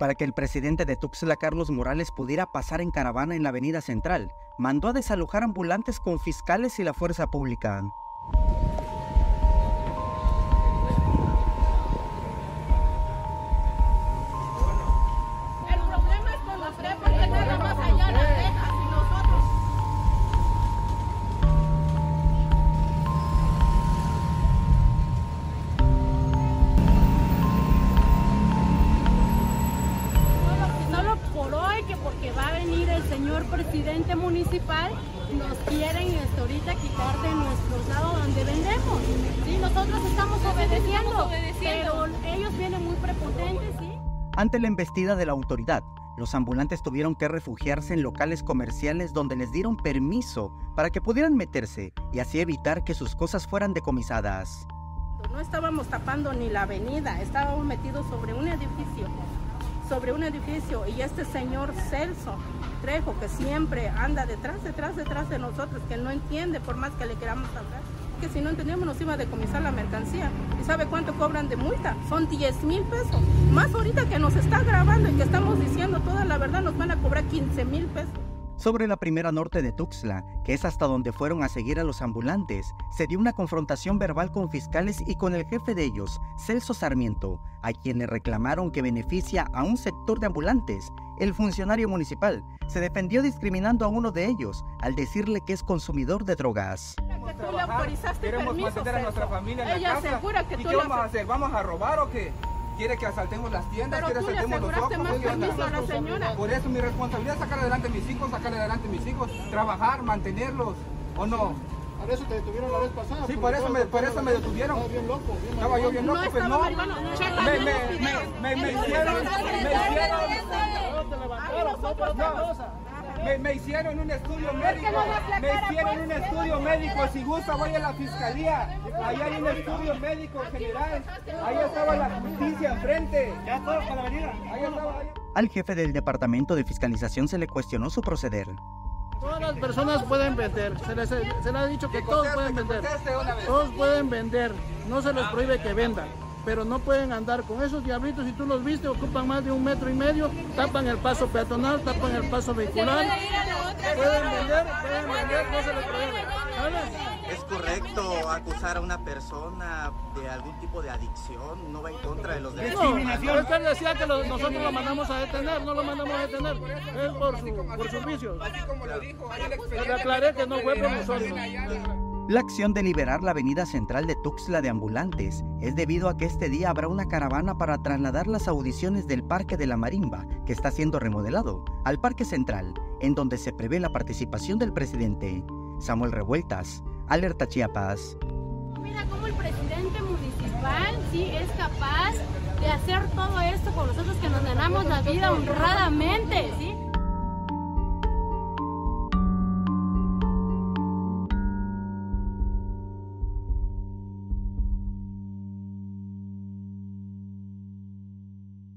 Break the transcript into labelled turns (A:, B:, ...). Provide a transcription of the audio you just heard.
A: Para que el presidente de Tuxtla, Carlos Morales, pudiera pasar en caravana en la avenida central, mandó a desalojar ambulantes con fiscales y la fuerza pública.
B: Que va a venir el señor presidente municipal, nos quieren este, ahorita quitar de nuestros lados donde vendemos. Sí, nosotros estamos obedeciendo, pero ellos vienen muy prepotentes, ¿sí?
A: Ante la embestida de la autoridad, los ambulantes tuvieron que refugiarse en locales comerciales donde les dieron permiso para que pudieran meterse y así evitar que sus cosas fueran decomisadas.
B: No estábamos tapando ni la avenida, estábamos metidos sobre un edificio, sobre un edificio y este señor Celso Trejo que siempre anda detrás, detrás, detrás de nosotros, que no entiende por más que le queramos hablar, que si no entendíamos nos iba a decomisar la mercancía. ¿Y sabe cuánto cobran de multa? Son 10 mil pesos. Más ahorita que nos está grabando y que estamos diciendo toda la verdad, nos van a cobrar 15 mil pesos.
A: Sobre la primera norte de Tuxtla, que es hasta donde fueron a seguir a los ambulantes, se dio una confrontación verbal con fiscales y con el jefe de ellos, Celso Sarmiento, a quien le reclamaron que beneficia a un sector de ambulantes. El funcionario municipal se defendió discriminando a uno de ellos al decirle que es consumidor de drogas.
B: Que tú le autorizaste
C: Queremos
B: permiso,
C: mantener a nuestra familia en la
B: Ella
C: casa.
B: asegura que
C: ¿Y
B: tú
C: qué vamos a hacer? ¿Vamos a robar o qué? ¿Quiere que asaltemos las tiendas?
B: Pero
C: ¿Quiere
B: tú le
C: asaltemos los ojos?
B: más
C: ¿Qué onda?
B: permiso a la señora.
C: Por eso mi responsabilidad es sacar adelante a mis hijos, sacar adelante a mis hijos, trabajar, mantenerlos, ¿o no?
D: Por eso te detuvieron la vez pasada.
C: Sí, por eso me, por eso me detuvieron.
D: Estaba bien loco, bien
C: Estaba yo bien
B: No
C: loco, pues no.
B: marihuana, checa
C: Me, me, me, me, me hicieron, me hicieron,
D: Te levantaron, no por otra cosa.
C: Me, me hicieron un estudio médico, me hicieron un estudio médico, si gusta voy a la fiscalía, ahí hay un estudio médico general, ahí estaba la justicia enfrente. Ya estaba para avenida. Ahí estaba. ahí-
A: Al jefe del departamento de fiscalización se le cuestionó su proceder.
D: Todas las personas pueden vender. Se les, se les ha dicho que todos pueden vender. Todos pueden vender. No se les prohíbe que vendan. Pero no pueden andar con esos diablitos. Si tú los viste, ocupan más de un metro y medio. Tapan el paso peatonal, tapan el paso vehicular. Pueden vender, pueden vender, no se les. ¿Sabes?
E: ¿Es correcto acusar a una persona de algún tipo de adicción? ¿No va en contra de los derechos
D: No,
E: humanos?
D: que él decía que lo- nosotros lo mandamos a detener, no lo mandamos a detener. Es por, su, por sus vicios.
C: Así como lo dijo, ahí el
D: Le aclaré que no fue por nosotros.
A: La acción de liberar la avenida central de Tuxtla de ambulantes es debido a que este día habrá una caravana para trasladar las audiciones del Parque de la Marimba, que está siendo remodelado, al Parque Central, en donde se prevé la participación del presidente. Samuel Revueltas, Alerta Chiapas.
B: Mira cómo el presidente municipal sí es capaz de hacer todo esto con nosotros que nos ganamos la vida honradamente.